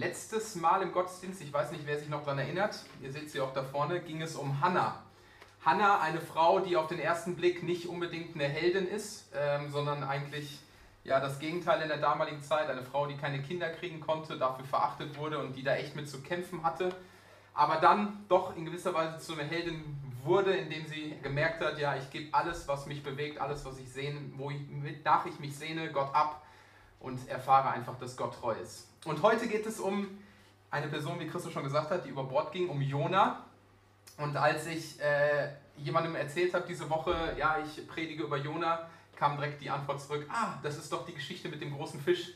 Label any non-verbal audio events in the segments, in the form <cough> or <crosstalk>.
letztes Mal im Gottesdienst, ich weiß nicht, wer sich noch daran erinnert, ihr seht sie auch da vorne, ging es um Hannah. Hannah, eine Frau, die auf den ersten Blick nicht unbedingt eine Heldin ist, ähm, sondern eigentlich ja, das Gegenteil in der damaligen Zeit. Eine Frau, die keine Kinder kriegen konnte, dafür verachtet wurde und die da echt mit zu kämpfen hatte. Aber dann doch in gewisser Weise zu einer Heldin wurde, indem sie gemerkt hat, ja, ich gebe alles, was mich bewegt, alles, was ich sehne, wo ich, nach ich mich sehne, Gott ab und erfahre einfach, dass Gott treu ist. Und heute geht es um eine Person, wie Christus schon gesagt hat, die über Bord ging, um Jona. Und als ich äh, jemandem erzählt habe diese Woche, ja, ich predige über Jona, kam direkt die Antwort zurück, ah, das ist doch die Geschichte mit dem großen Fisch.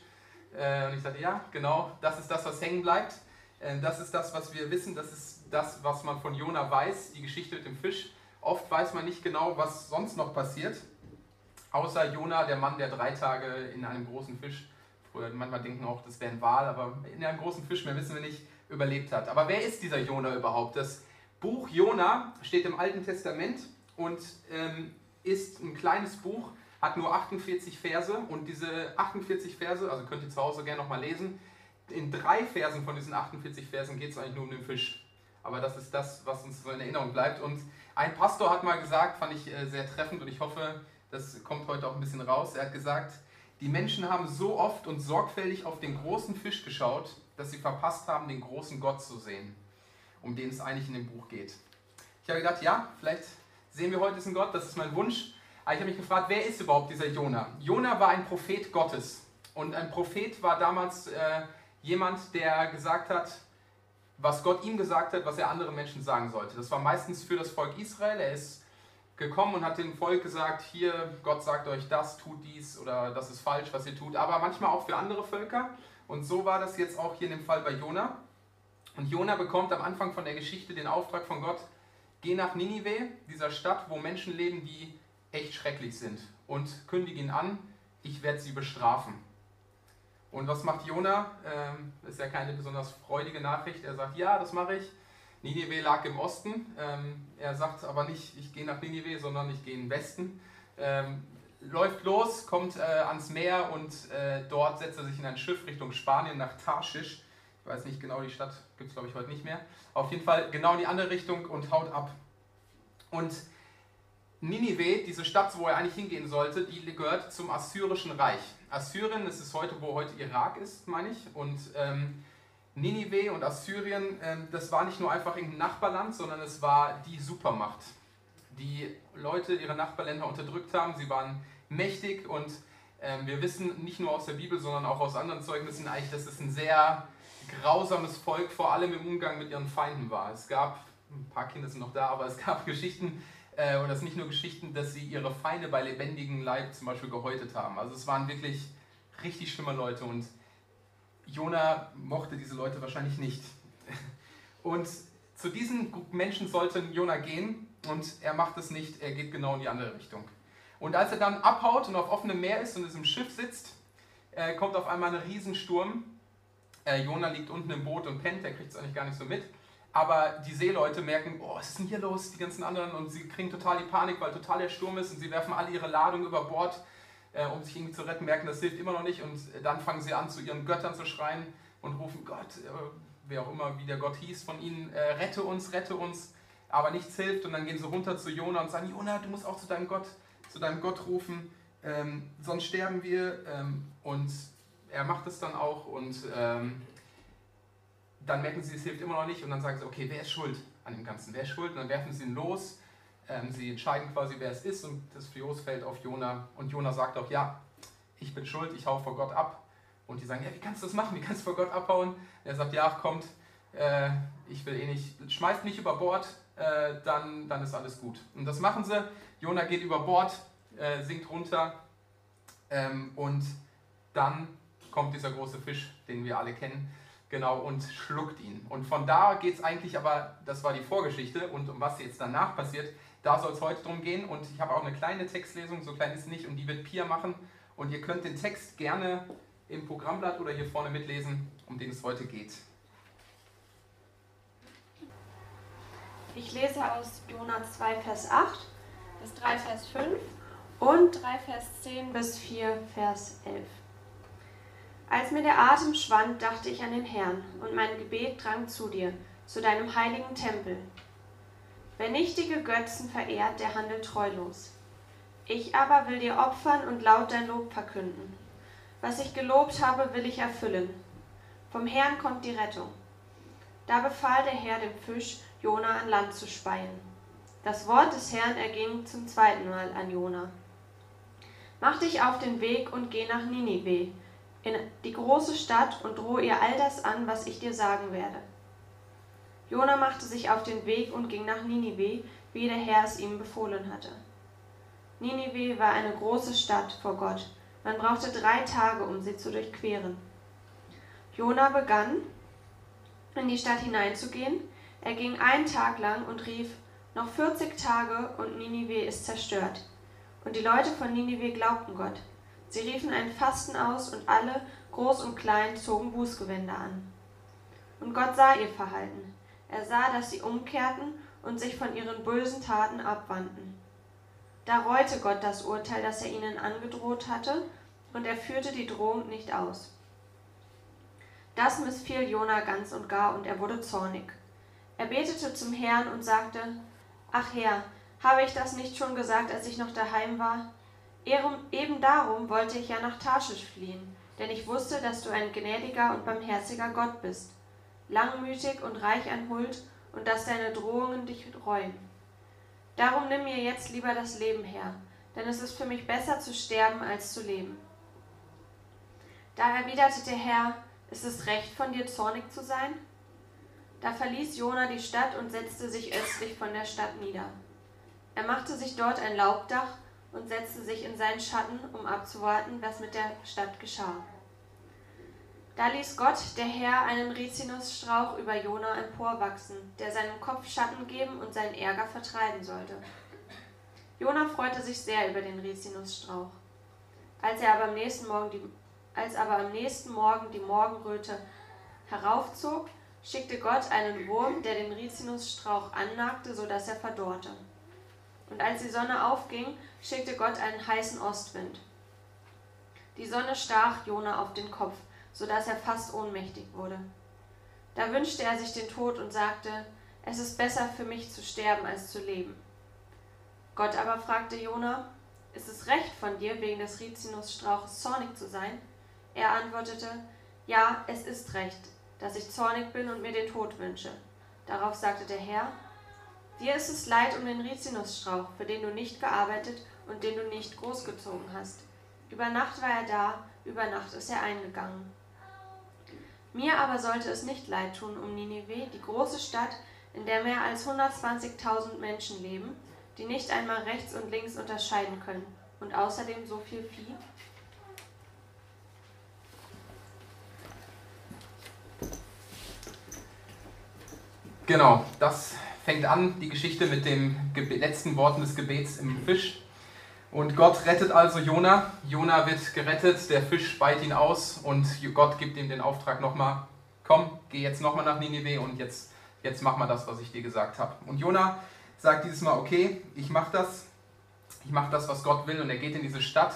Äh, und ich sagte, ja, genau, das ist das, was hängen bleibt. Äh, das ist das, was wir wissen, das ist das, was man von Jona weiß, die Geschichte mit dem Fisch. Oft weiß man nicht genau, was sonst noch passiert. Außer Jona, der Mann, der drei Tage in einem großen Fisch, früher manchmal denken auch, das wäre ein Wal, aber in einem großen Fisch, mehr wissen wir nicht, überlebt hat. Aber wer ist dieser Jona überhaupt? Das Buch Jona steht im Alten Testament und ähm, ist ein kleines Buch, hat nur 48 Verse und diese 48 Verse, also könnt ihr zu Hause gerne nochmal lesen, in drei Versen von diesen 48 Versen geht es eigentlich nur um den Fisch. Aber das ist das, was uns so in Erinnerung bleibt. Und ein Pastor hat mal gesagt, fand ich äh, sehr treffend und ich hoffe, das kommt heute auch ein bisschen raus. Er hat gesagt, die Menschen haben so oft und sorgfältig auf den großen Fisch geschaut, dass sie verpasst haben, den großen Gott zu sehen, um den es eigentlich in dem Buch geht. Ich habe gedacht, ja, vielleicht sehen wir heute diesen Gott, das ist mein Wunsch. Aber ich habe mich gefragt, wer ist überhaupt dieser Jona? Jona war ein Prophet Gottes. Und ein Prophet war damals äh, jemand, der gesagt hat, was Gott ihm gesagt hat, was er anderen Menschen sagen sollte. Das war meistens für das Volk Israel. Er ist gekommen und hat dem Volk gesagt, hier, Gott sagt euch das, tut dies oder das ist falsch, was ihr tut, aber manchmal auch für andere Völker. Und so war das jetzt auch hier in dem Fall bei Jona. Und Jona bekommt am Anfang von der Geschichte den Auftrag von Gott, geh nach Ninive, dieser Stadt, wo Menschen leben, die echt schrecklich sind, und kündige ihn an, ich werde sie bestrafen. Und was macht Jona? Ähm, ist ja keine besonders freudige Nachricht. Er sagt, ja, das mache ich Ninive lag im Osten. Ähm, er sagt aber nicht, ich gehe nach Ninive, sondern ich gehe in den Westen. Ähm, läuft los, kommt äh, ans Meer und äh, dort setzt er sich in ein Schiff Richtung Spanien nach Tarschisch. Ich weiß nicht genau, die Stadt gibt es glaube ich heute nicht mehr. Auf jeden Fall genau in die andere Richtung und haut ab. Und Ninive, diese Stadt, wo er eigentlich hingehen sollte, die gehört zum Assyrischen Reich. Assyrien, das ist heute, wo heute Irak ist, meine ich. Und ähm, Ninive und Assyrien, ähm, das war nicht nur einfach irgendein Nachbarland, sondern es war die Supermacht, die Leute ihre Nachbarländer unterdrückt haben. Sie waren mächtig und ähm, wir wissen nicht nur aus der Bibel, sondern auch aus anderen Zeugnissen eigentlich, dass es ein sehr grausames Volk, vor allem im Umgang mit ihren Feinden war. Es gab, ein paar Kinder sind noch da, aber es gab <laughs> Geschichten, äh, und das nicht nur Geschichten, dass sie ihre Feinde bei lebendigem Leib zum Beispiel gehäutet haben. Also es waren wirklich richtig schlimme Leute und Jona mochte diese Leute wahrscheinlich nicht. Und zu diesen Menschen sollte Jona gehen und er macht es nicht, er geht genau in die andere Richtung. Und als er dann abhaut und auf offenem Meer ist und in diesem Schiff sitzt, äh, kommt auf einmal ein Riesensturm. Äh, Jona liegt unten im Boot und pennt, der kriegt es eigentlich gar nicht so mit. Aber die Seeleute merken, oh, was ist denn hier los, die ganzen anderen, und sie kriegen total die Panik, weil total der Sturm ist und sie werfen alle ihre Ladung über Bord äh, um sich irgendwie zu retten, merken, das hilft immer noch nicht und dann fangen sie an, zu ihren Göttern zu schreien und rufen, Gott, äh, wer auch immer, wie der Gott hieß von ihnen, äh, rette uns, rette uns, aber nichts hilft und dann gehen sie runter zu Jona und sagen, Jona, du musst auch zu deinem Gott, zu deinem Gott rufen, ähm, sonst sterben wir ähm, und er macht es dann auch und ähm, dann merken sie, es hilft immer noch nicht und dann sagen sie, okay, wer ist schuld an dem Ganzen, wer ist schuld? Und dann werfen sie ihn los ähm, sie entscheiden quasi, wer es ist und das Fios fällt auf Jona. Und Jona sagt auch, ja, ich bin schuld, ich hau vor Gott ab. Und die sagen, ja, wie kannst du das machen? Wie kannst du vor Gott abhauen? Und er sagt, ja, kommt, äh, ich will eh nicht, schmeißt mich über Bord, äh, dann, dann ist alles gut. Und das machen sie. Jona geht über Bord, äh, sinkt runter ähm, und dann kommt dieser große Fisch, den wir alle kennen, genau, und schluckt ihn. Und von da geht es eigentlich, aber das war die Vorgeschichte und um was jetzt danach passiert, da soll es heute drum gehen und ich habe auch eine kleine Textlesung, so klein ist es nicht, und die wird Pia machen. Und ihr könnt den Text gerne im Programmblatt oder hier vorne mitlesen, um den es heute geht. Ich lese aus Jona 2, Vers 8 bis 3, Vers 5 und 3, Vers 10 bis 4, Vers 11. Als mir der Atem schwand, dachte ich an den Herrn, und mein Gebet drang zu dir, zu deinem heiligen Tempel. Wer nichtige Götzen verehrt, der handelt treulos. Ich aber will dir opfern und laut dein Lob verkünden. Was ich gelobt habe, will ich erfüllen. Vom Herrn kommt die Rettung. Da befahl der Herr dem Fisch, Jona an Land zu speien. Das Wort des Herrn erging zum zweiten Mal an Jona. Mach dich auf den Weg und geh nach Ninive, in die große Stadt, und drohe ihr all das an, was ich dir sagen werde. Jona machte sich auf den Weg und ging nach Ninive, wie der Herr es ihm befohlen hatte. Ninive war eine große Stadt vor Gott. Man brauchte drei Tage, um sie zu durchqueren. Jona begann, in die Stadt hineinzugehen. Er ging einen Tag lang und rief, noch 40 Tage und Ninive ist zerstört. Und die Leute von Ninive glaubten Gott. Sie riefen ein Fasten aus und alle, groß und klein, zogen Bußgewänder an. Und Gott sah ihr Verhalten. Er sah, dass sie umkehrten und sich von ihren bösen Taten abwandten. Da reute Gott das Urteil, das er ihnen angedroht hatte, und er führte die Drohung nicht aus. Das missfiel Jona ganz und gar, und er wurde zornig. Er betete zum Herrn und sagte, Ach Herr, habe ich das nicht schon gesagt, als ich noch daheim war? Eben darum wollte ich ja nach Tarschisch fliehen, denn ich wusste, dass du ein gnädiger und barmherziger Gott bist, langmütig und reich an Huld, und dass deine Drohungen dich reuen. Darum nimm mir jetzt lieber das Leben her, denn es ist für mich besser zu sterben als zu leben. Da erwiderte der Herr, ist es recht von dir zornig zu sein? Da verließ Jona die Stadt und setzte sich östlich von der Stadt nieder. Er machte sich dort ein Laubdach und setzte sich in seinen Schatten, um abzuwarten, was mit der Stadt geschah. Da ließ Gott, der Herr, einen Rizinusstrauch über Jona emporwachsen, der seinem Kopf Schatten geben und seinen Ärger vertreiben sollte. Jona freute sich sehr über den Rizinusstrauch. Als er aber am nächsten Morgen die, als aber am nächsten Morgen die Morgenröte heraufzog, schickte Gott einen Wurm, der den Rizinusstrauch annagte, so dass er verdorrte. Und als die Sonne aufging, schickte Gott einen heißen Ostwind. Die Sonne stach Jona auf den Kopf, so dass er fast ohnmächtig wurde. Da wünschte er sich den Tod und sagte, es ist besser für mich zu sterben als zu leben. Gott aber fragte Jona, ist es recht von dir, wegen des Rizinusstrauches zornig zu sein? Er antwortete, ja, es ist recht, dass ich zornig bin und mir den Tod wünsche. Darauf sagte der Herr, dir ist es leid um den Rizinusstrauch, für den du nicht gearbeitet und den du nicht großgezogen hast. Über Nacht war er da, über Nacht ist er eingegangen. Mir aber sollte es nicht leid tun um Ninive, die große Stadt, in der mehr als 120.000 Menschen leben, die nicht einmal rechts und links unterscheiden können, und außerdem so viel Vieh. Genau, das fängt an, die Geschichte mit den letzten Worten des Gebets im Fisch. Und Gott rettet also Jona. Jona wird gerettet, der Fisch speit ihn aus und Gott gibt ihm den Auftrag nochmal, komm, geh jetzt nochmal nach Ninive und jetzt, jetzt mach mal das, was ich dir gesagt habe. Und Jona sagt dieses Mal, okay, ich mach das, ich mach das, was Gott will und er geht in diese Stadt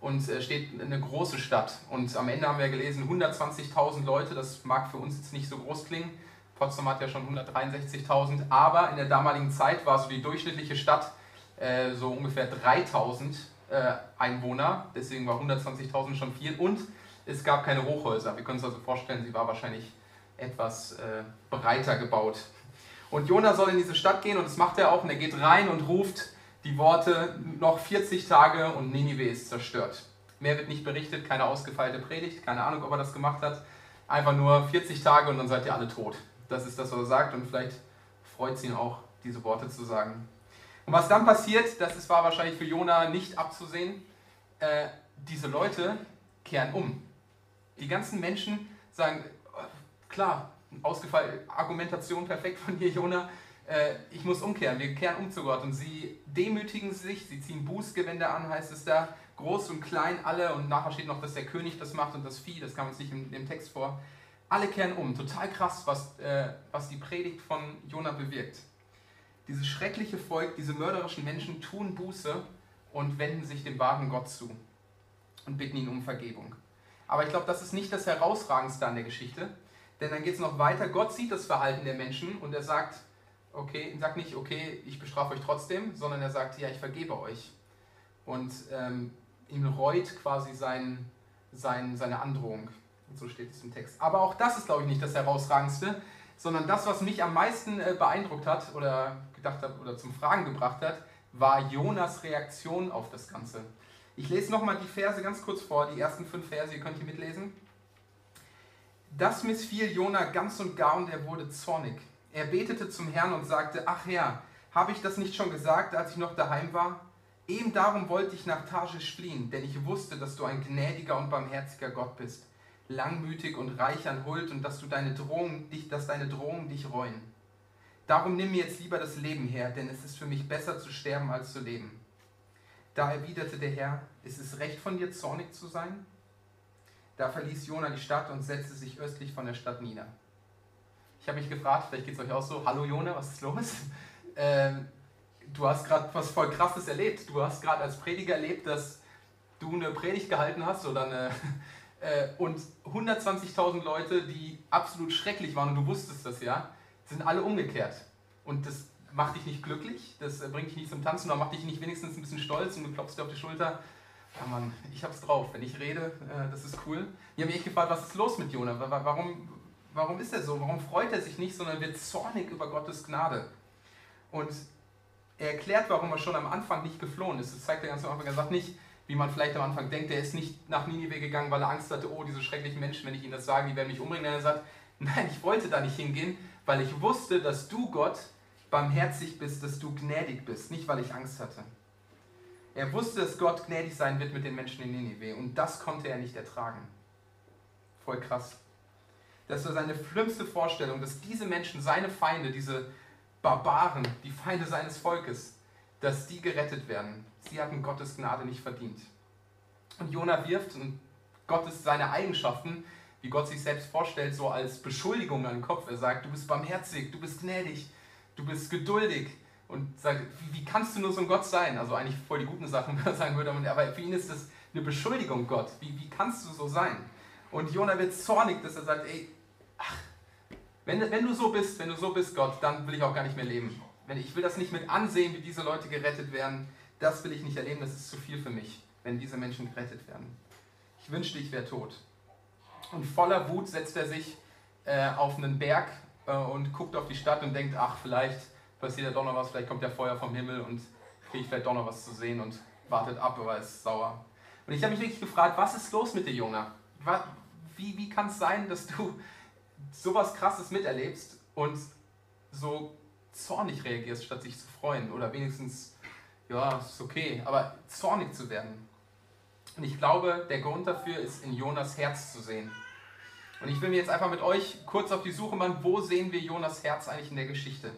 und äh, steht eine große Stadt. Und am Ende haben wir gelesen, 120.000 Leute, das mag für uns jetzt nicht so groß klingen. Potsdam hat ja schon 163.000, aber in der damaligen Zeit war so die durchschnittliche Stadt äh, so ungefähr 3000 äh, Einwohner, deswegen war 120.000 schon viel und es gab keine Hochhäuser. Wir können uns also vorstellen, sie war wahrscheinlich etwas äh, breiter gebaut. Und Jona soll in diese Stadt gehen und das macht er auch und er geht rein und ruft die Worte, noch 40 Tage und Ninive ist zerstört. Mehr wird nicht berichtet, keine ausgefeilte Predigt, keine Ahnung, ob er das gemacht hat. Einfach nur 40 Tage und dann seid ihr alle tot. Das ist das, was er sagt und vielleicht freut es ihn auch, diese Worte zu sagen. Und was dann passiert, das ist, war wahrscheinlich für Jona nicht abzusehen. Äh, diese Leute kehren um. Die ganzen Menschen sagen, oh, klar, ausgefallen, Argumentation perfekt von dir, Jona. Äh, ich muss umkehren, wir kehren um zu Gott. Und sie demütigen sich, sie ziehen Bußgewände an, heißt es da, groß und klein alle. Und nachher steht noch, dass der König das macht und das Vieh, das kam uns nicht im, im Text vor. Alle kehren um. Total krass, was, äh, was die Predigt von Jona bewirkt. Dieses schreckliche Volk, diese mörderischen Menschen tun Buße und wenden sich dem wahren Gott zu und bitten ihn um Vergebung. Aber ich glaube, das ist nicht das Herausragendste an der Geschichte. Denn dann geht es noch weiter. Gott sieht das Verhalten der Menschen und er sagt, okay, sagt nicht, okay, ich bestrafe euch trotzdem, sondern er sagt, ja, ich vergebe euch. Und ähm, ihm reut quasi sein, sein, seine Androhung. Und so steht es im Text. Aber auch das ist, glaube ich, nicht das Herausragendste, sondern das, was mich am meisten äh, beeindruckt hat oder gedacht hat oder zum Fragen gebracht hat, war Jonas Reaktion auf das Ganze. Ich lese nochmal die Verse ganz kurz vor, die ersten fünf Verse, ihr könnt hier mitlesen. Das missfiel Jona ganz und gar und er wurde zornig. Er betete zum Herrn und sagte, ach Herr, habe ich das nicht schon gesagt, als ich noch daheim war? Eben darum wollte ich nach Tarschisch fliehen, denn ich wusste, dass du ein gnädiger und barmherziger Gott bist, langmütig und reich an Huld und dass, du deine Drohungen, dich, dass deine Drohungen dich reuen. Darum nimm mir jetzt lieber das Leben her, denn es ist für mich besser zu sterben als zu leben. Da erwiderte der Herr, ist es recht von dir, zornig zu sein? Da verließ Jona die Stadt und setzte sich östlich von der Stadt nieder. Ich habe mich gefragt, vielleicht geht es euch auch so, hallo Jona, was ist los? <laughs> Ähm, du hast gerade was voll Krasses erlebt. Du hast gerade als Prediger erlebt, dass du eine Predigt gehalten hast oder eine, äh, und 120.000 Leute, die absolut schrecklich waren, und du wusstest das ja, sind alle umgekehrt. Und das macht dich nicht glücklich, das bringt dich nicht zum Tanzen, oder macht dich nicht wenigstens ein bisschen stolz und du klopfst dir auf die Schulter. Ja Mann, ich hab's drauf, wenn ich rede, äh, das ist cool. Ich habe mich echt gefragt, was ist los mit Jona? Warum, warum ist er so? Warum freut er sich nicht, sondern wird zornig über Gottes Gnade? Und er erklärt, warum er schon am Anfang nicht geflohen ist. Das zeigt er ganz am Anfang. Er sagt nicht, wie man vielleicht am Anfang denkt, er ist nicht nach Ninive gegangen, weil er Angst hatte, oh, diese schrecklichen Menschen, wenn ich ihnen das sage, die werden mich umbringen. Er sagt, <laughs> nein, ich wollte da nicht hingehen, weil ich wusste, dass du, Gott, barmherzig bist, dass du gnädig bist, nicht weil ich Angst hatte. Er wusste, dass Gott gnädig sein wird mit den Menschen in Ninive und das konnte er nicht ertragen. Voll krass. Das war seine schlimmste Vorstellung, dass diese Menschen, seine Feinde, diese Barbaren, die Feinde seines Volkes, dass die gerettet werden. Sie hatten Gottes Gnade nicht verdient. Und Jona wirft Gottes seine Eigenschaften, wie Gott sich selbst vorstellt, so als Beschuldigung an den Kopf. Er sagt, du bist barmherzig, du bist gnädig, du bist geduldig. Und sagt, wie, wie kannst du nur so ein Gott sein? Also eigentlich voll die guten Sachen, <laughs> wenn er sagen würde. Aber für ihn ist das eine Beschuldigung, Gott. Wie, wie kannst du so sein? Und Jona wird zornig, dass er sagt, ey, ach, wenn, wenn du so bist, wenn du so bist, Gott, dann will ich auch gar nicht mehr leben. Ich will das nicht mit ansehen, wie diese Leute gerettet werden. Das will ich nicht erleben, das ist zu viel für mich, wenn diese Menschen gerettet werden. Ich wünschte, ich wäre tot. Und voller Wut setzt er sich äh, auf einen Berg äh, und guckt auf die Stadt und denkt, ach, vielleicht passiert ja doch noch was, vielleicht kommt ja Feuer vom Himmel und kriege ich vielleicht doch noch was zu sehen und wartet ab, aber ist sauer. Und ich habe mich wirklich gefragt, was ist los mit dir, Jona? Wie, wie kann es sein, dass du sowas Krasses miterlebst und so zornig reagierst, statt sich zu freuen oder wenigstens, ja, ist okay, aber zornig zu werden. Und ich glaube, der Grund dafür ist in Jonas Herz zu sehen. Und ich will mir jetzt einfach mit euch kurz auf die Suche machen, wo sehen wir Jonas Herz eigentlich in der Geschichte?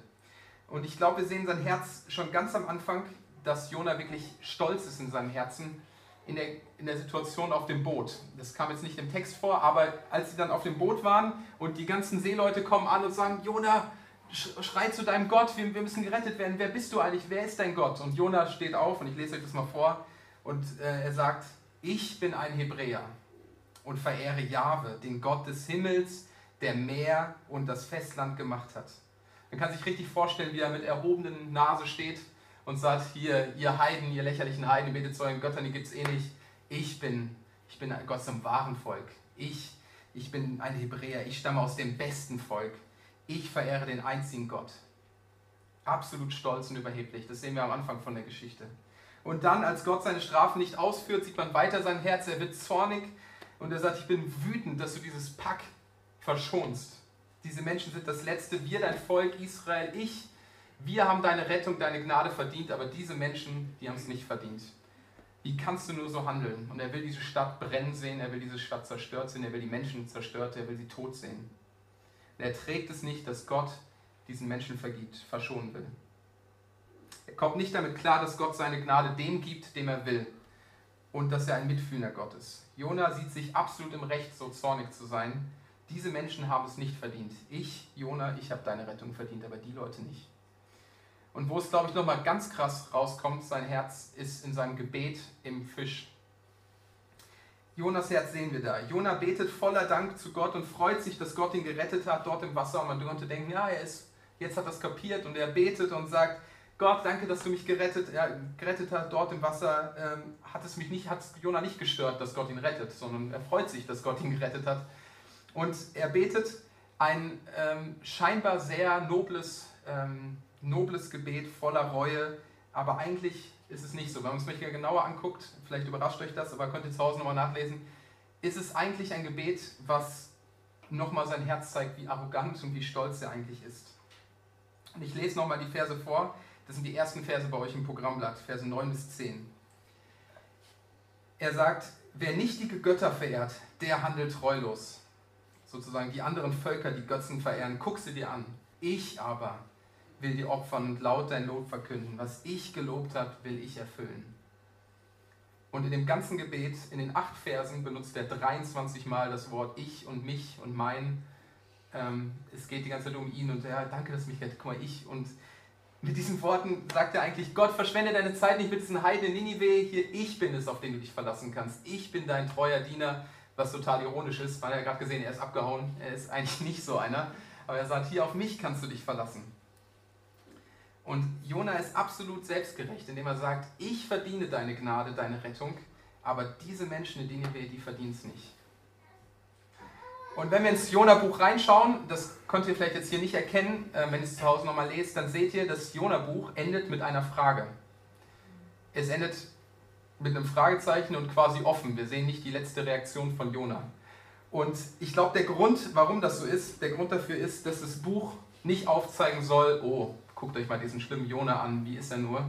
Und ich glaube, wir sehen sein Herz schon ganz am Anfang, dass Jona wirklich stolz ist in seinem Herzen in der, in der Situation auf dem Boot. Das kam jetzt nicht im Text vor, aber als sie dann auf dem Boot waren und die ganzen Seeleute kommen an und sagen, Jona, schrei zu deinem Gott, wir, wir müssen gerettet werden. Wer bist du eigentlich? Wer ist dein Gott? Und Jona steht auf und ich lese euch das mal vor und äh, er sagt, ich bin ein Hebräer und verehre Jahwe, den Gott des Himmels, der Meer und das Festland gemacht hat. Man kann sich richtig vorstellen, wie er mit erhobenen Nase steht und sagt, hier, ihr Heiden, ihr lächerlichen Heiden, ihr betet zu euren Göttern, die gibt es eh nicht. Ich bin, ich bin Gott zum wahren Volk. Ich, ich bin ein Hebräer, ich stamme aus dem besten Volk. Ich verehre den einzigen Gott. Absolut stolz und überheblich. Das sehen wir am Anfang von der Geschichte. Und dann, als Gott seine Strafen nicht ausführt, sieht man weiter sein Herz. Er wird zornig und er sagt, ich bin wütend, dass du dieses Pack verschonst. Diese Menschen sind das Letzte. Wir, dein Volk Israel, ich, wir haben deine Rettung, deine Gnade verdient, aber diese Menschen, die haben es nicht verdient. Wie kannst du nur so handeln? Und er will diese Stadt brennen sehen, er will diese Stadt zerstört sehen, er will die Menschen zerstört, er will sie tot sehen. Er trägt es nicht, dass Gott diesen Menschen vergibt, verschonen will. Er kommt nicht damit klar, dass Gott seine Gnade dem gibt, dem er will. Und dass er ein mitfühlender Gott ist. Jona sieht sich absolut im Recht, so zornig zu sein. Diese Menschen haben es nicht verdient. Ich, Jona, ich habe deine Rettung verdient, aber die Leute nicht. Und wo es, glaube ich, nochmal ganz krass rauskommt, sein Herz ist in seinem Gebet im Fisch. Jonas Herz sehen wir da. Jona betet voller Dank zu Gott und freut sich, dass Gott ihn gerettet hat dort im Wasser. Und man könnte denken, ja, er ist, jetzt hat er es kapiert und er betet und sagt, Gott, danke, dass du mich gerettet, ja, gerettet hast dort im Wasser. Ähm, hat es mich nicht, hat Jona nicht gestört, dass Gott ihn rettet, sondern er freut sich, dass Gott ihn gerettet hat. Und er betet ein ähm, scheinbar sehr nobles, ähm, nobles Gebet voller Reue, aber eigentlich ist es nicht so. Wenn man es sich genauer anguckt, vielleicht überrascht euch das, aber könnt ihr zu Hause nochmal nachlesen, ist es eigentlich ein Gebet, was nochmal sein Herz zeigt, wie arrogant und wie stolz er eigentlich ist. Und ich lese nochmal die Verse vor. Das sind die ersten Verse bei euch im Programmblatt, Verse 9 bis 10. Er sagt, wer nichtige Götter verehrt, der handelt treulos. Sozusagen die anderen Völker, die Götzen verehren, guck sie dir an. Ich aber will dir opfern und laut dein Lob verkünden. Was ich gelobt habe, will ich erfüllen. Und in dem ganzen Gebet, in den acht Versen, benutzt er 23 Mal das Wort ich und mich und mein. Ähm, es geht die ganze Zeit um ihn und er, danke, dass mich rettet. Guck mal, ich. Und mit diesen Worten sagt er eigentlich, Gott, verschwende deine Zeit nicht mit diesen Heiden in Ninive. Hier, ich bin es, auf den du dich verlassen kannst. Ich bin dein treuer Diener, was total ironisch ist, weil er gerade gesehen, er ist abgehauen. Er ist eigentlich nicht so einer. Aber er sagt, hier auf mich kannst du dich verlassen. Und Jona ist absolut selbstgerecht, indem er sagt, ich verdiene deine Gnade, deine Rettung, aber diese Menschen in Nineveh, die verdienen es nicht. Und wenn wir ins Jona-Buch reinschauen, das könnt ihr vielleicht jetzt hier nicht erkennen, äh, wenn ihr es zu Hause nochmal lest, dann seht ihr, das Jona-Buch endet mit einer Frage. Es endet mit einem Fragezeichen und quasi offen. Wir sehen nicht die letzte Reaktion von Jona. Und ich glaube, der Grund, warum das so ist, der Grund dafür ist, dass das Buch nicht aufzeigen soll, oh, guckt euch mal diesen schlimmen Jona an, wie ist er nur,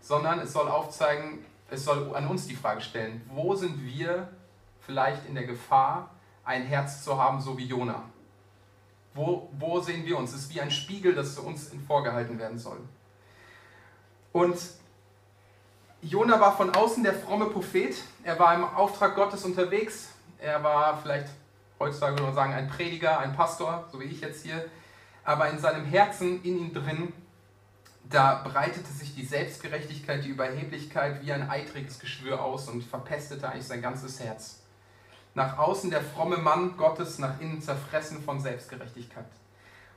sondern es soll aufzeigen, es soll an uns die Frage stellen, wo sind wir vielleicht in der Gefahr, ein Herz zu haben, so wie Jona? Wo, wo sehen wir uns? Es ist wie ein Spiegel, das uns vorgehalten werden soll. Und Jona war von außen der fromme Prophet. Er war im Auftrag Gottes unterwegs. Er war vielleicht, heutzutage würde man sagen, ein Prediger, ein Pastor, so wie ich jetzt hier. Aber in seinem Herzen, in ihm drin, da breitete sich die Selbstgerechtigkeit, die Überheblichkeit wie ein eitriges Geschwür aus und verpestete eigentlich sein ganzes Herz. Nach außen der fromme Mann Gottes, nach innen zerfressen von Selbstgerechtigkeit.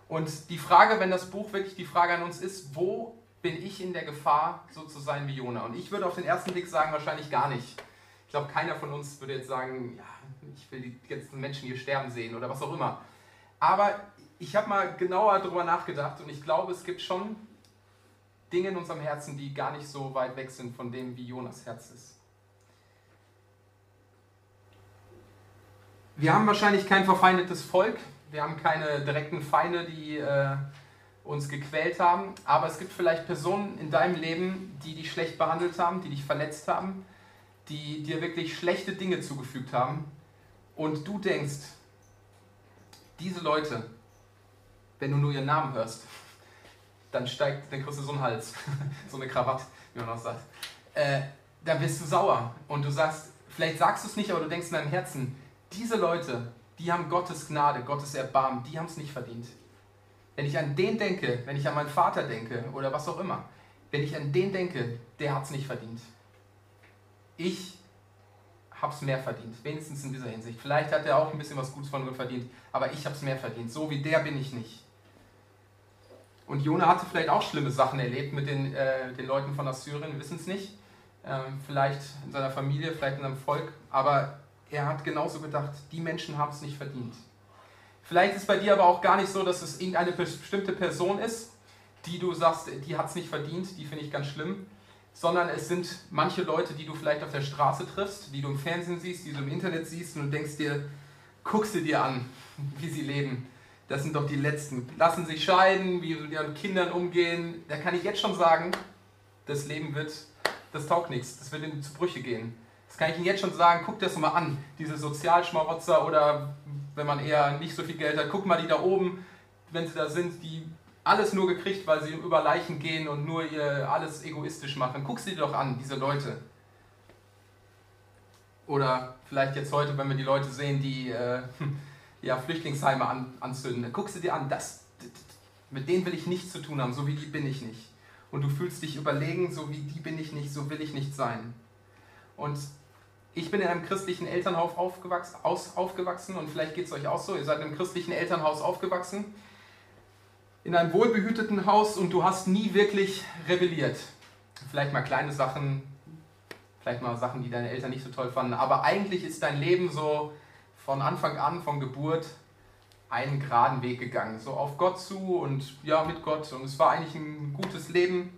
Und die Frage, wenn das Buch wirklich die Frage an uns ist, wo bin ich in der Gefahr, so zu sein wie Jona? Und ich würde auf den ersten Blick sagen, wahrscheinlich gar nicht. Ich glaube, keiner von uns würde jetzt sagen, ja, ich will ganzen Menschen hier sterben sehen oder was auch immer. Aber ich habe mal genauer darüber nachgedacht und ich glaube, es gibt schon Dinge in unserem Herzen, die gar nicht so weit weg sind von dem, wie Jonas Herz ist. Wir haben wahrscheinlich kein verfeindetes Volk, wir haben keine direkten Feinde, die äh, uns gequält haben, aber es gibt vielleicht Personen in deinem Leben, die dich schlecht behandelt haben, die dich verletzt haben, die dir wirklich schlechte Dinge zugefügt haben. Und du denkst, diese Leute, wenn du nur ihren Namen hörst, dann steigt, dann kriegst du so einen Hals, <laughs> so eine Krawatte, wie man auch sagt. Äh, dann wirst du sauer und du sagst, vielleicht sagst du es nicht, aber du denkst in deinem Herzen, diese Leute, die haben Gottes Gnade, Gottes Erbarmen, die haben es nicht verdient. Wenn ich an den denke, wenn ich an meinen Vater denke oder was auch immer, wenn ich an den denke, der hat es nicht verdient. Ich habe es mehr verdient, wenigstens in dieser Hinsicht. Vielleicht hat er auch ein bisschen was Gutes von mir verdient, aber ich habe es mehr verdient. So wie der bin ich nicht. Und Jona hatte vielleicht auch schlimme Sachen erlebt mit den, äh, den Leuten von Assyrien, wissen es nicht. Ähm, vielleicht in seiner Familie, vielleicht in seinem Volk. Aber er hat genauso gedacht, die Menschen haben es nicht verdient. Vielleicht ist es bei dir aber auch gar nicht so, dass es irgendeine bestimmte Person ist, die du sagst, die hat es nicht verdient, die finde ich ganz schlimm. Sondern es sind manche Leute, die du vielleicht auf der Straße triffst, die du im Fernsehen siehst, die du im Internet siehst und du denkst dir, guck sie dir an, <laughs> wie sie leben das sind doch die Letzten. Lassen sich scheiden, wie sie mit ihren Kindern umgehen. Da kann ich jetzt schon sagen, das Leben wird, das taugt nichts, das wird in zu Brüche gehen. Das kann ich Ihnen jetzt schon sagen, guckt das mal an, diese Sozialschmarotzer oder wenn man eher nicht so viel Geld hat, guck mal die da oben, wenn sie da sind, die alles nur gekriegt, weil sie über Leichen gehen und nur ihr alles egoistisch machen. Guck sie doch an, diese Leute. Oder vielleicht jetzt heute, wenn wir die Leute sehen, die äh, <laughs> ja, Flüchtlingsheime an, anzünden. Dann guckst du dir an, das, mit denen will ich nichts zu tun haben, so wie die bin ich nicht. Und du fühlst dich überlegen, so wie die bin ich nicht, so will ich nicht sein. Und Ich bin in einem christlichen Elternhaus aufgewachsen, aus, aufgewachsen und vielleicht geht es euch auch so. Ihr seid in einem christlichen Elternhaus aufgewachsen, in einem wohlbehüteten Haus und du hast nie wirklich rebelliert. Vielleicht mal kleine Sachen, vielleicht mal Sachen, die deine Eltern nicht so toll fanden, aber eigentlich ist dein Leben so von Anfang an, von Geburt, einen geraden Weg gegangen. So auf Gott zu und ja, mit Gott. Und es war eigentlich ein gutes Leben.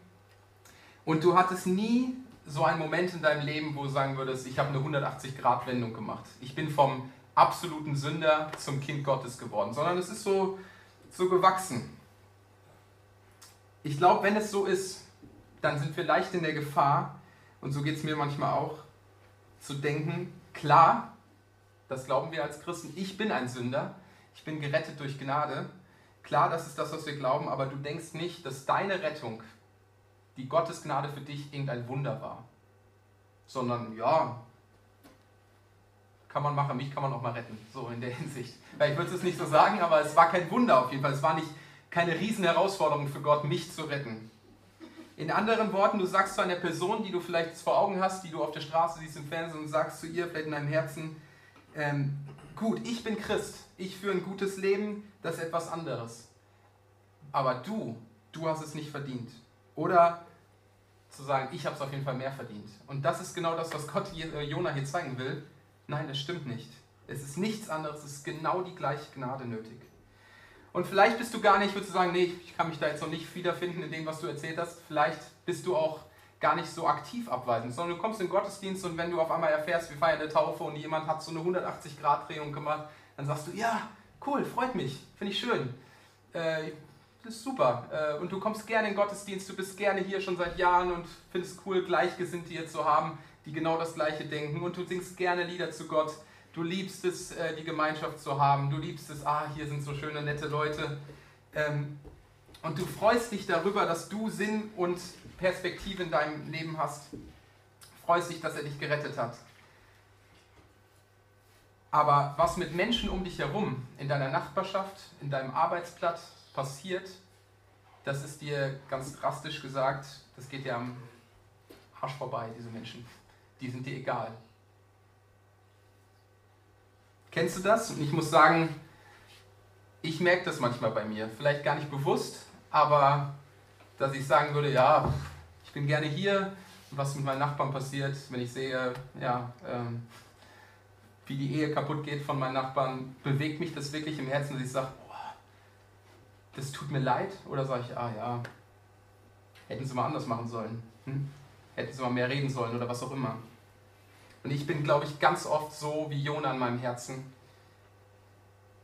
Und du hattest nie so einen Moment in deinem Leben, wo du sagen würdest, ich habe eine 180-Grad-Wendung gemacht. Ich bin vom absoluten Sünder zum Kind Gottes geworden, sondern es ist so, so gewachsen. Ich glaube, wenn es so ist, dann sind wir leicht in der Gefahr, und so geht es mir manchmal auch, zu denken, klar, das glauben wir als Christen, ich bin ein Sünder, ich bin gerettet durch Gnade. Klar, das ist das, was wir glauben, aber du denkst nicht, dass deine Rettung die Gottes Gnade für dich irgendein Wunder war. Sondern ja, kann man machen, mich kann man auch mal retten. So in der <laughs> Hinsicht. Ich würde es nicht so sagen, aber es war kein Wunder auf jeden Fall. Es war nicht keine riesen Herausforderung für Gott, mich zu retten. In anderen Worten, du sagst zu einer Person, die du vielleicht vor Augen hast, die du auf der Straße siehst im Fernsehen und sagst zu ihr, vielleicht in deinem Herzen, ähm, gut, ich bin Christ, ich führe ein gutes Leben, das ist etwas anderes. Aber du, du hast es nicht verdient. Oder zu sagen, ich habe es auf jeden Fall mehr verdient. Und das ist genau das, was Gott hier, äh, Jona hier zeigen will. Nein, das stimmt nicht. Es ist nichts anderes, es ist genau die gleiche Gnade nötig. Und vielleicht bist du gar nicht, würdest du sagen, nee, ich kann mich da jetzt noch nicht wiederfinden in dem, was du erzählt hast. Vielleicht bist du auch gar nicht so aktiv abweisend, sondern du kommst in den Gottesdienst und wenn du auf einmal erfährst, wir feiern eine Taufe und jemand hat so eine 180-Grad-Drehung gemacht, dann sagst du, ja, cool, freut mich, finde ich schön. Äh, das ist super. Äh, und du kommst gerne in den Gottesdienst, du bist gerne hier schon seit Jahren und findest cool, Gleichgesinnte hier zu haben, die genau das Gleiche denken. Und du singst gerne Lieder zu Gott. Du liebst es, äh, die Gemeinschaft zu haben. Du liebst es, ah, hier sind so schöne, nette Leute. Ähm, und du freust dich darüber, dass du Sinn und Perspektive in deinem Leben hast. Freust dich, dass er dich gerettet hat. Aber was mit Menschen um dich herum, in deiner Nachbarschaft, in deinem Arbeitsplatz passiert, das ist dir ganz drastisch gesagt, das geht dir am Arsch vorbei, diese Menschen. Die sind dir egal. Kennst du das? Und ich muss sagen, ich merke das manchmal bei mir. Vielleicht gar nicht bewusst, aber dass ich sagen würde, ja, ich bin gerne hier, was mit meinen Nachbarn passiert, wenn ich sehe, ja, ähm, wie die Ehe kaputt geht von meinen Nachbarn, bewegt mich das wirklich im Herzen, dass ich sage, oh, das tut mir leid? Oder sage ich, ah ja, hätten sie mal anders machen sollen, hm? hätten sie mal mehr reden sollen oder was auch immer. Und ich bin, glaube ich, ganz oft so wie Jona in meinem Herzen,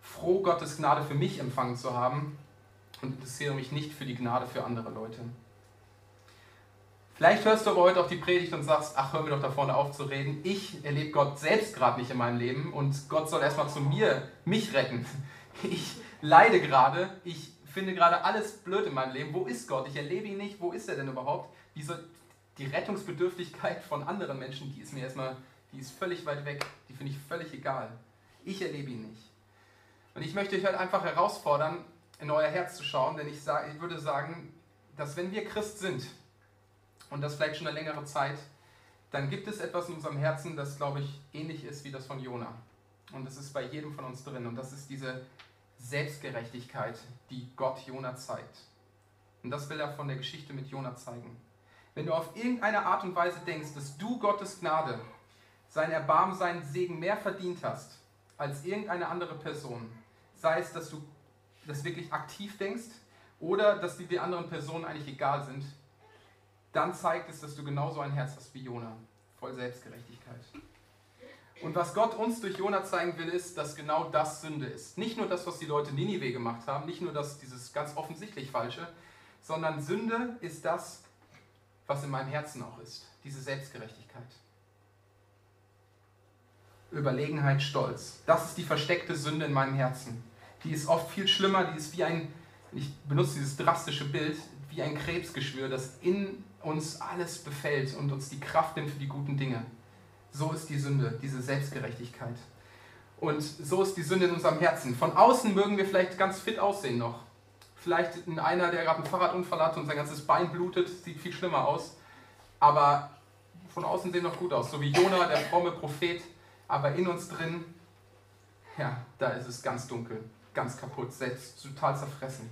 froh, Gottes Gnade für mich empfangen zu haben und interessiere mich nicht für die Gnade für andere Leute. Vielleicht hörst du aber heute auch die Predigt und sagst, ach, hör mir doch da vorne auf zu reden. Ich erlebe Gott selbst gerade nicht in meinem Leben und Gott soll erstmal zu mir, mich retten. Ich leide gerade, ich finde gerade alles blöd in meinem Leben. Wo ist Gott? Ich erlebe ihn nicht. Wo ist er denn überhaupt? Diese, die Rettungsbedürftigkeit von anderen Menschen, die ist mir erstmal, die ist völlig weit weg. Die finde ich völlig egal. Ich erlebe ihn nicht. Und ich möchte euch halt einfach herausfordern, in euer Herz zu schauen, denn ich, sage, ich würde sagen, dass wenn wir Christ sind, und das vielleicht schon eine längere Zeit, dann gibt es etwas in unserem Herzen, das, glaube ich, ähnlich ist wie das von Jona. Und das ist bei jedem von uns drin. Und das ist diese Selbstgerechtigkeit, die Gott Jona zeigt. Und das will er von der Geschichte mit Jona zeigen. Wenn du auf irgendeine Art und Weise denkst, dass du Gottes Gnade, sein Erbarmen, seinen Segen mehr verdient hast als irgendeine andere Person, sei es, dass du das wirklich aktiv denkst oder dass die, die anderen Personen eigentlich egal sind, dann zeigt es, dass du genauso ein Herz hast wie Jona, voll Selbstgerechtigkeit. Und was Gott uns durch Jona zeigen will, ist, dass genau das Sünde ist. Nicht nur das, was die Leute Ninive gemacht haben, nicht nur das, dieses ganz offensichtlich Falsche, sondern Sünde ist das, was in meinem Herzen auch ist, diese Selbstgerechtigkeit. Überlegenheit, Stolz. Das ist die versteckte Sünde in meinem Herzen. Die ist oft viel schlimmer, die ist wie ein, ich benutze dieses drastische Bild, wie ein Krebsgeschwür, das in uns alles befällt und uns die Kraft nimmt für die guten Dinge. So ist die Sünde, diese Selbstgerechtigkeit. Und so ist die Sünde in unserem Herzen. Von außen mögen wir vielleicht ganz fit aussehen noch. Vielleicht in einer, der gerade einen Fahrradunfall hat und sein ganzes Bein blutet, sieht viel schlimmer aus. Aber von außen sehen noch gut aus, so wie Jona, der fromme Prophet, aber in uns drin, ja, da ist es ganz dunkel, ganz kaputt, selbst total zerfressen.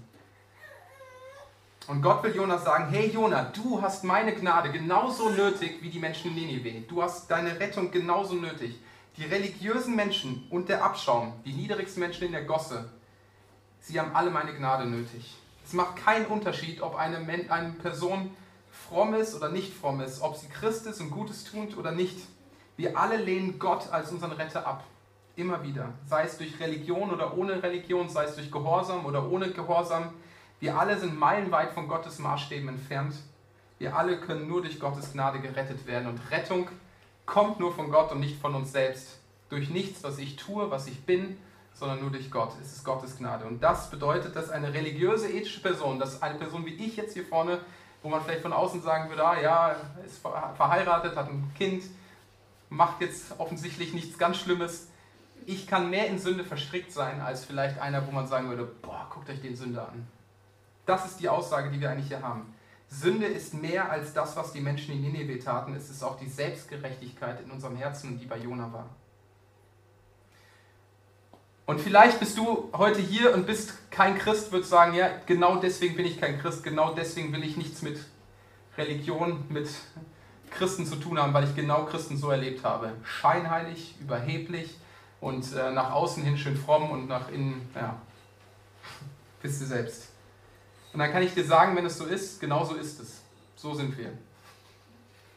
Und Gott will Jona sagen, hey Jona, du hast meine Gnade genauso nötig wie die Menschen in Ninive. Du hast deine Rettung genauso nötig. Die religiösen Menschen und der Abschaum, die niedrigsten Menschen in der Gosse, sie haben alle meine Gnade nötig. Es macht keinen Unterschied, ob eine, eine Person fromm ist oder nicht fromm ist, ob sie Christ ist und Gutes tut oder nicht. Wir alle lehnen Gott als unseren Retter ab. Immer wieder. Sei es durch Religion oder ohne Religion, sei es durch Gehorsam oder ohne Gehorsam. Wir alle sind meilenweit von Gottes Maßstäben entfernt. Wir alle können nur durch Gottes Gnade gerettet werden. Und Rettung kommt nur von Gott und nicht von uns selbst. Durch nichts, was ich tue, was ich bin, sondern nur durch Gott. Es ist Gottes Gnade. Und das bedeutet, dass eine religiöse, ethische Person, dass eine Person wie ich jetzt hier vorne, wo man vielleicht von außen sagen würde, ah ja, ist verheiratet, hat ein Kind, macht jetzt offensichtlich nichts ganz Schlimmes. Ich kann mehr in Sünde verstrickt sein, als vielleicht einer, wo man sagen würde, boah, guckt euch den Sünder an. Das ist die Aussage, die wir eigentlich hier haben. Sünde ist mehr als das, was die Menschen in Nineveh taten. Es ist auch die Selbstgerechtigkeit in unserem Herzen, die bei Jona war. Und vielleicht bist du heute hier und bist kein Christ, würdest sagen, ja, genau deswegen bin ich kein Christ, genau deswegen will ich nichts mit Religion, mit Christen zu tun haben, weil ich genau Christen so erlebt habe. Scheinheilig, überheblich und äh, nach außen hin schön fromm und nach innen, ja, <laughs> wisst ihr selbst. Und dann kann ich dir sagen, wenn es so ist, genau so ist es. So sind wir.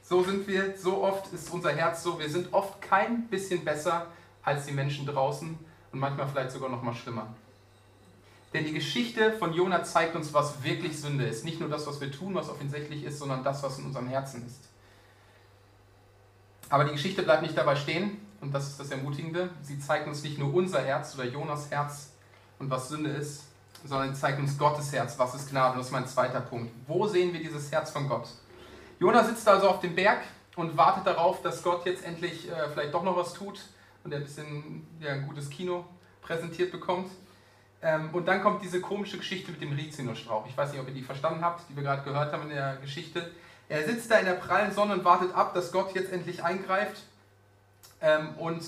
So sind wir, so oft ist unser Herz so. Wir sind oft kein bisschen besser als die Menschen draußen und manchmal vielleicht sogar noch mal schlimmer. Denn die Geschichte von Jona zeigt uns, was wirklich Sünde ist. Nicht nur das, was wir tun, was offensichtlich ist, sondern das, was in unserem Herzen ist. Aber die Geschichte bleibt nicht dabei stehen, und das ist das Ermutigende. Sie zeigt uns nicht nur unser Herz oder Jonas Herz und was Sünde ist, sondern zeigt uns Gottes Herz, was ist Gnade. Und das ist mein zweiter Punkt. Wo sehen wir dieses Herz von Gott? Jona sitzt also auf dem Berg und wartet darauf, dass Gott jetzt endlich äh, vielleicht doch noch was tut und er ein bisschen ja, ein gutes Kino präsentiert bekommt. Ähm, und dann kommt diese komische Geschichte mit dem Rizinusstrauch. Ich weiß nicht, ob ihr die verstanden habt, die wir gerade gehört haben in der Geschichte. Er sitzt da in der prallen Sonne und wartet ab, dass Gott jetzt endlich eingreift. Ähm, und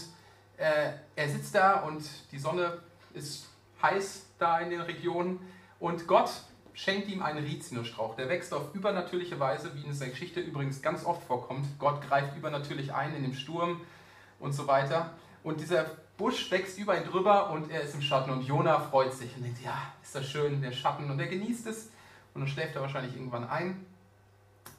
äh, er sitzt da und die Sonne ist heiß da in den Regionen. Und Gott schenkt ihm einen Rizinusstrauch. Der wächst auf übernatürliche Weise, wie in dieser Geschichte übrigens ganz oft vorkommt. Gott greift übernatürlich ein in dem Sturm und so weiter. Und dieser Busch wächst über ihn drüber und er ist im Schatten. Und Jona freut sich und denkt, ja, ist das schön, der Schatten. Und er genießt es. Und dann schläft er wahrscheinlich irgendwann ein.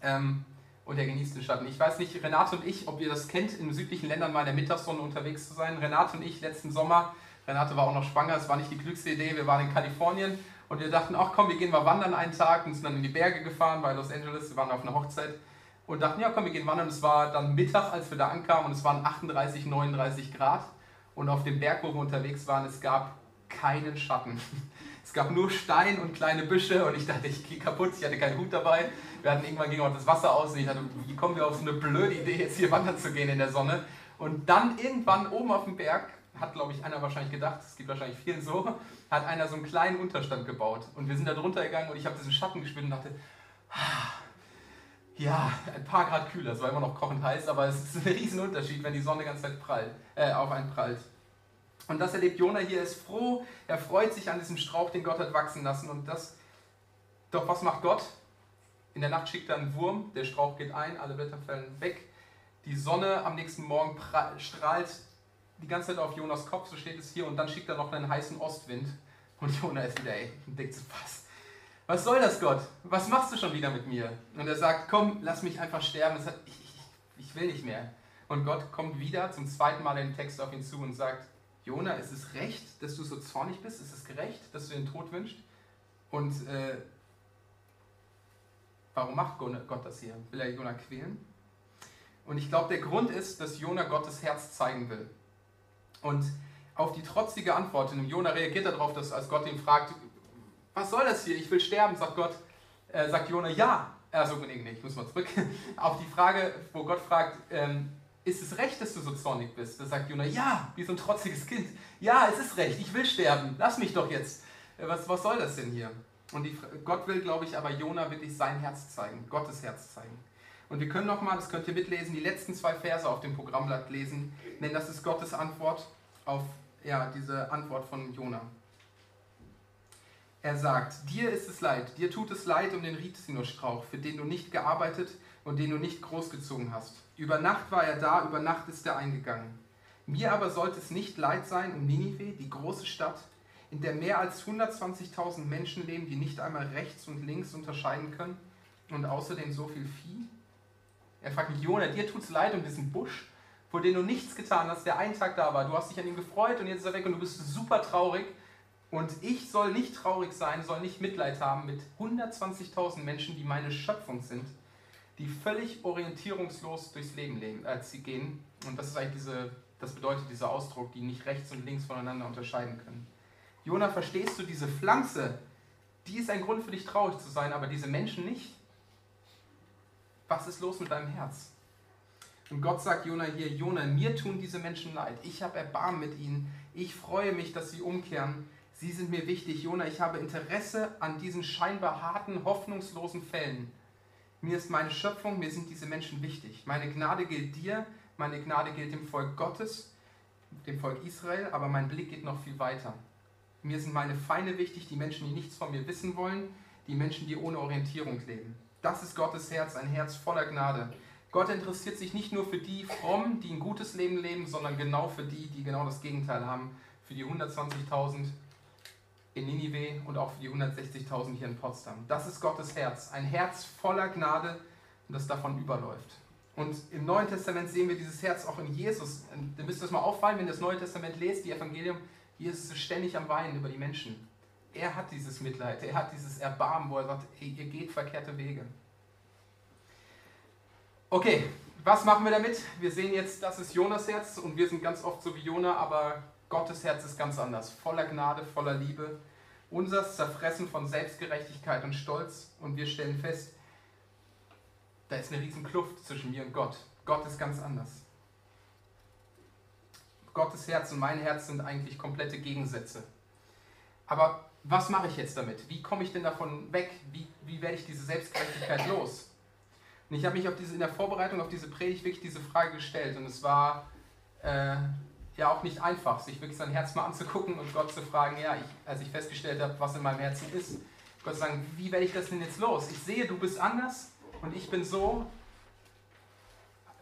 Ähm, und er genießt den Schatten. Ich weiß nicht, Renate und ich, ob ihr das kennt, in südlichen Ländern mal in der Mittagssonne unterwegs zu sein. Renate und ich letzten Sommer Renate war auch noch schwanger, es war nicht die klügste Idee. Wir waren in Kalifornien und wir dachten, ach komm, wir gehen mal wandern einen Tag und sind dann in die Berge gefahren bei Los Angeles. Wir waren auf einer Hochzeit und dachten, ja komm, wir gehen wandern. Es war dann Mittag, als wir da ankamen und es waren 38, 39 Grad. Und auf dem Berg, wo wir unterwegs waren, es gab keinen Schatten. Es gab nur Stein und kleine Büsche und ich dachte, ich gehe kaputt, ich hatte keinen Hut dabei. Wir hatten irgendwann ging auch das Wasser aus und ich dachte, wie kommen wir auf so eine blöde Idee, jetzt hier wandern zu gehen in der Sonne? Und dann irgendwann oben auf dem Berg hat, glaube ich, einer wahrscheinlich gedacht, es gibt wahrscheinlich vielen so, hat einer so einen kleinen Unterstand gebaut. Und wir sind da drunter gegangen und ich habe diesen Schatten gespürt und dachte, ah, ja, ein paar Grad kühler, es war immer noch kochend heiß, aber es ist ein Riesenunterschied, wenn die Sonne die ganze Zeit prallt, äh, auf einen prallt. Und das erlebt Jona hier, er ist froh, er freut sich an diesem Strauch, den Gott hat wachsen lassen. Und das, doch was macht Gott? In der Nacht schickt er einen Wurm, der Strauch geht ein, alle Blätter fallen weg. Die Sonne am nächsten Morgen strahlt die ganze Zeit auf Jonas Kopf, so steht es hier, und dann schickt er noch einen heißen Ostwind. Und Jona ist wieder, ey, und denkt so, was? Was soll das, Gott? Was machst du schon wieder mit mir? Und er sagt, komm, lass mich einfach sterben. Ich, ich, ich will nicht mehr. Und Gott kommt wieder zum zweiten Mal in den Text auf ihn zu und sagt, Jona, ist es recht, dass du so zornig bist? Ist es gerecht, dass du den Tod wünschst? Und äh, warum macht Gott das hier? Will er Jona quälen? Und ich glaube, der Grund ist, dass Jona Gottes Herz zeigen will. Und auf die trotzige Antwort, und Jona reagiert darauf, dass als Gott ihn fragt, was soll das hier, ich will sterben, sagt Gott, äh, sagt Jona, ja. Also, nee, nee, ich muss mal zurück. <laughs> Auf die Frage, wo Gott fragt, ähm, ist es recht, dass du so zornig bist? Da sagt Jona, ja, wie so ein trotziges Kind. Ja, es ist recht, ich will sterben, lass mich doch jetzt. Äh, was, was soll das denn hier? Und die, Gott will, glaube ich, aber Jona wirklich sein Herz zeigen, Gottes Herz zeigen. Und wir können nochmal, das könnt ihr mitlesen, die letzten zwei Verse auf dem Programmblatt lesen, denn das ist Gottes Antwort auf ja, diese Antwort von Jona. Er sagt, dir ist es leid, dir tut es leid um den Rizinusstrauch, für den du nicht gearbeitet und den du nicht großgezogen hast. Über Nacht war er da, über Nacht ist er eingegangen. Mir aber sollte es nicht leid sein um Ninive, die große Stadt, in der mehr als 120.000 Menschen leben, die nicht einmal rechts und links unterscheiden können und außerdem so viel Vieh. Er fragt mich, Jona, dir es leid um diesen Busch, vor dem du nichts getan hast, der einen Tag da war. Du hast dich an ihm gefreut und jetzt ist er weg und du bist super traurig. Und ich soll nicht traurig sein, soll nicht Mitleid haben mit 120.000 Menschen, die meine Schöpfung sind, die völlig orientierungslos durchs Leben leben, als sie gehen. Und das ist eigentlich diese, das bedeutet dieser Ausdruck, die nicht rechts und links voneinander unterscheiden können. Jona, verstehst du diese Pflanze? Die ist ein Grund für dich traurig zu sein, aber diese Menschen nicht. Was ist los mit deinem Herz? Und Gott sagt Jona hier, Jona, mir tun diese Menschen leid. Ich habe Erbarmen mit ihnen. Ich freue mich, dass sie umkehren. Sie sind mir wichtig. Jona, ich habe Interesse an diesen scheinbar harten, hoffnungslosen Fällen. Mir ist meine Schöpfung, mir sind diese Menschen wichtig. Meine Gnade gilt dir, meine Gnade gilt dem Volk Gottes, dem Volk Israel, aber mein Blick geht noch viel weiter. Mir sind meine Feinde wichtig, die Menschen, die nichts von mir wissen wollen, die Menschen, die ohne Orientierung leben. Das ist Gottes Herz, ein Herz voller Gnade. Gott interessiert sich nicht nur für die Frommen, die ein gutes Leben leben, sondern genau für die, die genau das Gegenteil haben. Für die 120.000 in Ninive und auch für die 160.000 hier in Potsdam. Das ist Gottes Herz. Ein Herz voller Gnade, das davon überläuft. Und im Neuen Testament sehen wir dieses Herz auch in Jesus. Da müsst ihr das mal auffallen, wenn ihr das Neue Testament lest, die Evangelium, Jesus ist ständig am Weinen über die Menschen. Er hat dieses Mitleid, er hat dieses Erbarmen, wo er sagt, hey, ihr geht verkehrte Wege. Okay, was machen wir damit? Wir sehen jetzt, das ist Jonas Herz und wir sind ganz oft so wie Jona, aber Gottes Herz ist ganz anders, voller Gnade, voller Liebe. Unser zerfressen von Selbstgerechtigkeit und Stolz und wir stellen fest, da ist eine riesen Kluft zwischen mir und Gott. Gott ist ganz anders. Gottes Herz und mein Herz sind eigentlich komplette Gegensätze. Aber was mache ich jetzt damit? Wie komme ich denn davon weg? Wie, wie werde ich diese Selbstgerechtigkeit los? Und ich habe mich diese, in der Vorbereitung auf diese Predigt wirklich diese Frage gestellt und es war äh, ja auch nicht einfach, sich wirklich sein Herz mal anzugucken und Gott zu fragen, ja, ich, als ich festgestellt habe, was in meinem Herzen ist, Gott zu sagen, wie werde ich das denn jetzt los? Ich sehe, du bist anders und ich bin so.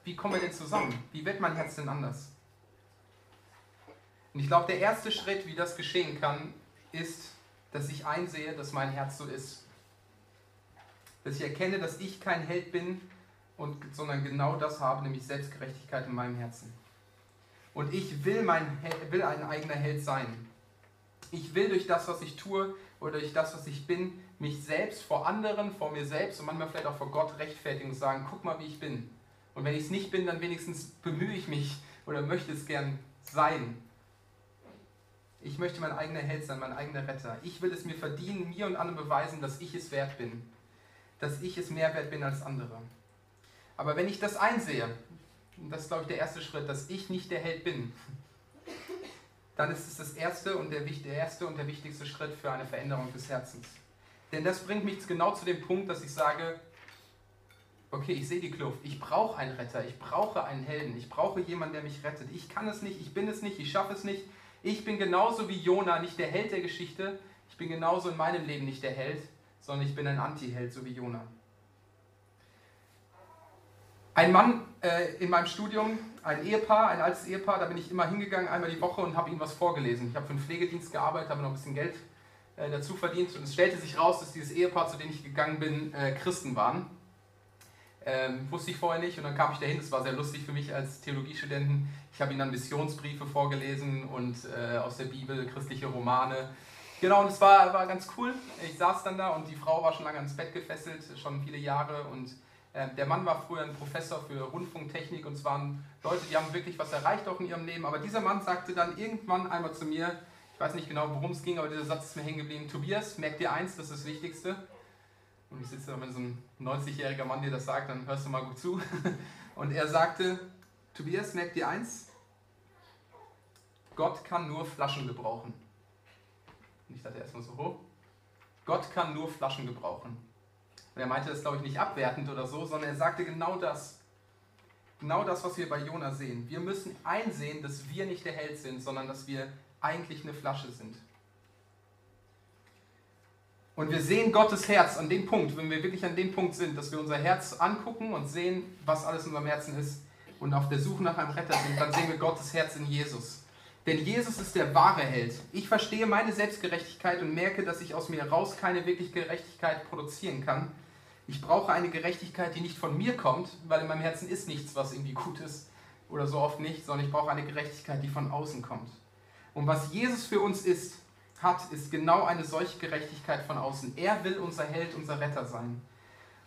Wie kommen wir denn zusammen? Wie wird mein Herz denn anders? Und ich glaube, der erste Schritt, wie das geschehen kann, ist, dass ich einsehe, dass mein Herz so ist. Dass ich erkenne, dass ich kein Held bin, und, sondern genau das habe, nämlich Selbstgerechtigkeit in meinem Herzen. Und ich will, mein, will ein eigener Held sein. Ich will durch das, was ich tue oder durch das, was ich bin, mich selbst vor anderen, vor mir selbst und manchmal vielleicht auch vor Gott rechtfertigen und sagen, guck mal, wie ich bin. Und wenn ich es nicht bin, dann wenigstens bemühe ich mich oder möchte es gern sein. Ich möchte mein eigener Held sein, mein eigener Retter. Ich will es mir verdienen, mir und anderen beweisen, dass ich es wert bin. Dass ich es mehr wert bin als andere. Aber wenn ich das einsehe, und das ist, glaube ich, der erste Schritt, dass ich nicht der Held bin, dann ist es das erste und der, der erste und der wichtigste Schritt für eine Veränderung des Herzens. Denn das bringt mich genau zu dem Punkt, dass ich sage, okay, ich sehe die Kluft, ich brauche einen Retter, ich brauche einen Helden, ich brauche jemanden, der mich rettet. Ich kann es nicht, ich bin es nicht, ich schaffe es nicht, ich bin genauso wie Jona nicht der Held der Geschichte. Ich bin genauso in meinem Leben nicht der Held, sondern ich bin ein Anti-Held, so wie Jona. Ein Mann äh, in meinem Studium, ein Ehepaar, ein altes Ehepaar, da bin ich immer hingegangen, einmal die Woche und habe ihnen was vorgelesen. Ich habe für einen Pflegedienst gearbeitet, habe noch ein bisschen Geld äh, dazu verdient und es stellte sich raus, dass dieses Ehepaar, zu dem ich gegangen bin, äh, Christen waren. Ähm, wusste ich vorher nicht und dann kam ich dahin. Das war sehr lustig für mich als Theologiestudenten. Ich habe ihnen dann Missionsbriefe vorgelesen und äh, aus der Bibel christliche Romane. Genau, und es war, war ganz cool. Ich saß dann da und die Frau war schon lange ans Bett gefesselt, schon viele Jahre. Und der Mann war früher ein Professor für Rundfunktechnik und es waren Leute, die haben wirklich was erreicht auch in ihrem Leben. Aber dieser Mann sagte dann irgendwann einmal zu mir, ich weiß nicht genau, worum es ging, aber dieser Satz ist mir hängen geblieben: Tobias, merk dir eins, das ist das Wichtigste und ich sitze da, wenn so ein 90-jähriger Mann dir das sagt, dann hörst du mal gut zu. <laughs> Und er sagte, Tobias, merk dir eins, Gott kann nur Flaschen gebrauchen. Und ich dachte erstmal so, oh, Gott kann nur Flaschen gebrauchen. Und er meinte das, glaube ich, nicht abwertend oder so, sondern er sagte genau das. Genau das, was wir bei Jona sehen. Wir müssen einsehen, dass wir nicht der Held sind, sondern dass wir eigentlich eine Flasche sind. Und wir sehen Gottes Herz an dem Punkt, wenn wir wirklich an dem Punkt sind, dass wir unser Herz angucken und sehen, was alles in unserem Herzen ist und auf der Suche nach einem Retter sind, dann sehen wir Gottes Herz in Jesus. Denn Jesus ist der wahre Held. Ich verstehe meine Selbstgerechtigkeit und merke, dass ich aus mir heraus keine wirkliche Gerechtigkeit produzieren kann. Ich brauche eine Gerechtigkeit, die nicht von mir kommt, weil in meinem Herzen ist nichts, was irgendwie gut ist oder so oft nicht, sondern ich brauche eine Gerechtigkeit, die von außen kommt. Und was Jesus für uns ist, hat, ist genau eine solche Gerechtigkeit von außen. Er will unser Held, unser Retter sein.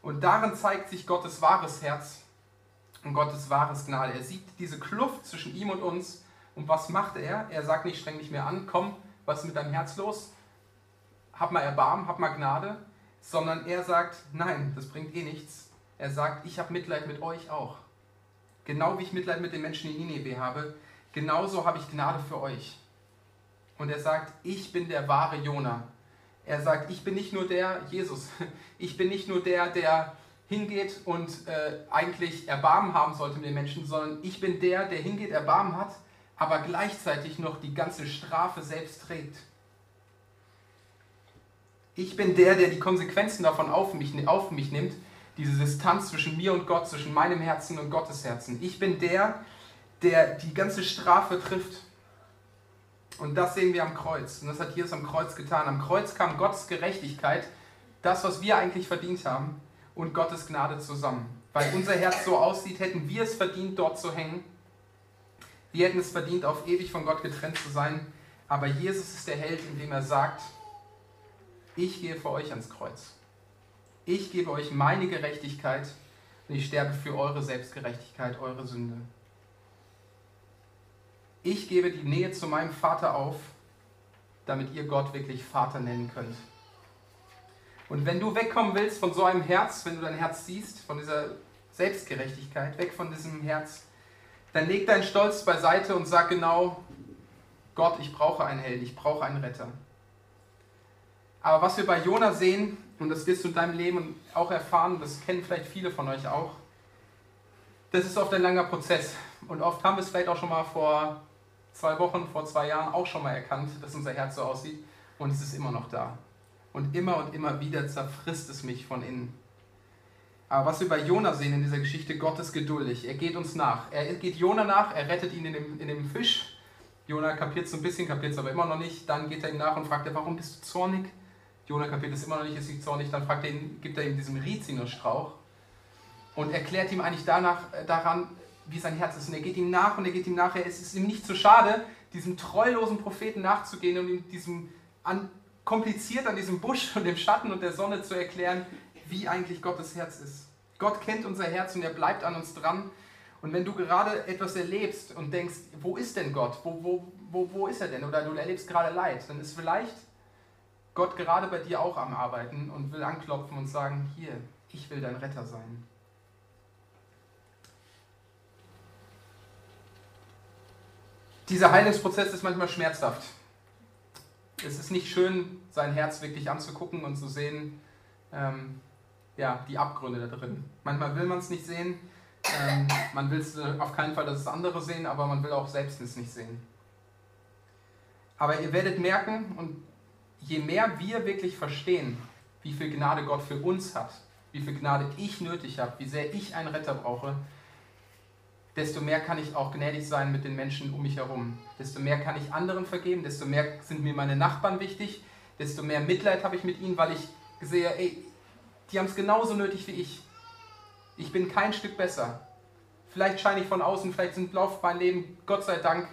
Und darin zeigt sich Gottes wahres Herz und Gottes wahres Gnade. Er sieht diese Kluft zwischen ihm und uns. Und was macht er? Er sagt nicht, streng dich mehr an, komm, was ist mit deinem Herz los? Hab mal Erbarmen, hab mal Gnade. Sondern er sagt, nein, das bringt eh nichts. Er sagt, ich habe Mitleid mit euch auch. Genau wie ich Mitleid mit den Menschen in Nineveh habe, genauso habe ich Gnade für euch. Und er sagt, ich bin der wahre Jona. Er sagt, ich bin nicht nur der Jesus. <laughs> Ich bin nicht nur der, der hingeht und äh, eigentlich Erbarmen haben sollte mit den Menschen, sondern ich bin der, der hingeht, Erbarmen hat, aber gleichzeitig noch die ganze Strafe selbst trägt. Ich bin der, der die Konsequenzen davon auf mich, auf mich nimmt, diese Distanz zwischen mir und Gott, zwischen meinem Herzen und Gottes Herzen. Ich bin der, der die ganze Strafe trifft. Und das sehen wir am Kreuz. Und das hat Jesus am Kreuz getan. Am Kreuz kam Gottes Gerechtigkeit, das, was wir eigentlich verdient haben, und Gottes Gnade zusammen. Weil unser Herz so aussieht, hätten wir es verdient, dort zu hängen. Wir hätten es verdient, auf ewig von Gott getrennt zu sein. Aber Jesus ist der Held, indem er sagt, ich gehe für euch ans Kreuz. Ich gebe euch meine Gerechtigkeit und ich sterbe für eure Selbstgerechtigkeit, eure Sünde. Ich gebe die Nähe zu meinem Vater auf, damit ihr Gott wirklich Vater nennen könnt. Und wenn du wegkommen willst von so einem Herz, wenn du dein Herz siehst, von dieser Selbstgerechtigkeit, weg von diesem Herz, dann leg deinen Stolz beiseite und sag genau, Gott, ich brauche einen Held, ich brauche einen Retter. Aber was wir bei Jona sehen, und das wirst du in deinem Leben auch erfahren, das kennen vielleicht viele von euch auch, das ist oft ein langer Prozess. Und oft haben wir es vielleicht auch schon mal vor zwei Wochen, vor zwei Jahren auch schon mal erkannt, dass unser Herz so aussieht und es ist immer noch da. Und immer und immer wieder zerfrisst es mich von innen. Aber was wir bei Jona sehen in dieser Geschichte, Gott ist geduldig. Er geht uns nach. Er geht Jona nach, er rettet ihn in dem, in dem Fisch. Jona kapiert es ein bisschen, kapiert es aber immer noch nicht. Dann geht er ihm nach und fragt er, warum bist du zornig? Jona kapiert es immer noch nicht, ist nicht zornig. Dann fragt er ihn, gibt er ihm diesen Rizinusstrauch und erklärt ihm eigentlich danach, äh, daran, wie sein Herz ist. Und er geht ihm nach und er geht ihm nach. Es ist ihm nicht zu schade, diesem treulosen Propheten nachzugehen und ihm diesem an, kompliziert an diesem Busch und dem Schatten und der Sonne zu erklären, wie eigentlich Gottes Herz ist. Gott kennt unser Herz und er bleibt an uns dran. Und wenn du gerade etwas erlebst und denkst, wo ist denn Gott? Wo, wo, wo, wo ist er denn? Oder du erlebst gerade Leid, dann ist vielleicht Gott gerade bei dir auch am Arbeiten und will anklopfen und sagen, hier, ich will dein Retter sein. Dieser Heilungsprozess ist manchmal schmerzhaft. Es ist nicht schön, sein Herz wirklich anzugucken und zu sehen, ähm, ja, die Abgründe da drin. Manchmal will man es nicht sehen, ähm, man will es auf keinen Fall, dass es andere sehen, aber man will auch selbst es nicht sehen. Aber ihr werdet merken, und je mehr wir wirklich verstehen, wie viel Gnade Gott für uns hat, wie viel Gnade ich nötig habe, wie sehr ich einen Retter brauche, desto mehr kann ich auch gnädig sein mit den Menschen um mich herum. Desto mehr kann ich anderen vergeben, desto mehr sind mir meine Nachbarn wichtig, desto mehr Mitleid habe ich mit ihnen, weil ich sehe, ey, die haben es genauso nötig wie ich. Ich bin kein Stück besser. Vielleicht scheine ich von außen, vielleicht sind läuft mein Leben, Gott sei Dank,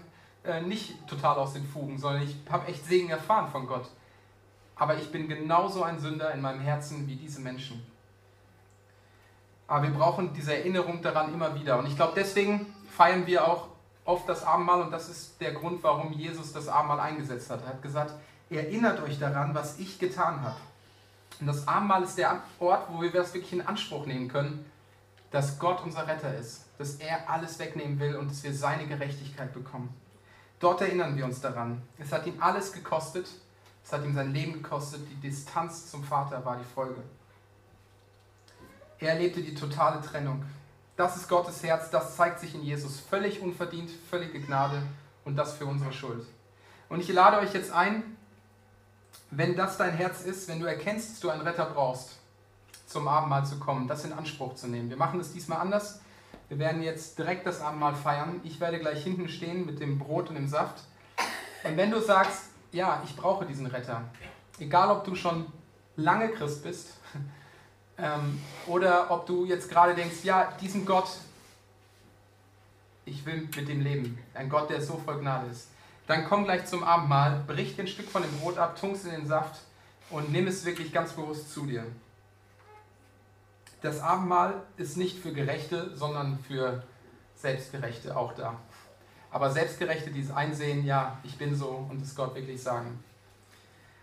äh, nicht total aus den Fugen, sondern ich habe echt Segen erfahren von Gott. Aber ich bin genauso ein Sünder in meinem Herzen wie diese Menschen. Aber wir brauchen diese Erinnerung daran immer wieder. Und ich glaube, deswegen feiern wir auch oft das Abendmahl und das ist der Grund, warum Jesus das Abendmahl eingesetzt hat. Er hat gesagt, erinnert euch daran, was ich getan habe. Und das Abendmahl ist der Ort, wo wir das wirklich in Anspruch nehmen können, dass Gott unser Retter ist, dass er alles wegnehmen will und dass wir seine Gerechtigkeit bekommen. Dort erinnern wir uns daran. Es hat ihm alles gekostet, es hat ihm sein Leben gekostet, die Distanz zum Vater war die Folge. Er erlebte die totale Trennung. Das ist Gottes Herz, das zeigt sich in Jesus. Völlig unverdient, völlige Gnade und das für unsere Schuld. Und ich lade euch jetzt ein, wenn das dein Herz ist, wenn du erkennst, dass du einen Retter brauchst, zum Abendmahl zu kommen, das in Anspruch zu nehmen. Wir machen es diesmal anders. Wir werden jetzt direkt das Abendmahl feiern. Ich werde gleich hinten stehen mit dem Brot und dem Saft. Und wenn du sagst, ja, ich brauche diesen Retter, egal ob du schon lange Christ bist <laughs> ähm, oder ob du jetzt gerade denkst, ja, diesen Gott, ich will mit dem leben. Ein Gott, der so voll Gnade ist. Dann komm gleich zum Abendmahl, brich ein Stück von dem Brot ab, tunkst in den Saft und nimm es wirklich ganz bewusst zu dir. Das Abendmahl ist nicht für Gerechte, sondern für Selbstgerechte auch da. Aber Selbstgerechte, die es einsehen, ja, ich bin so und es Gott wirklich sagen.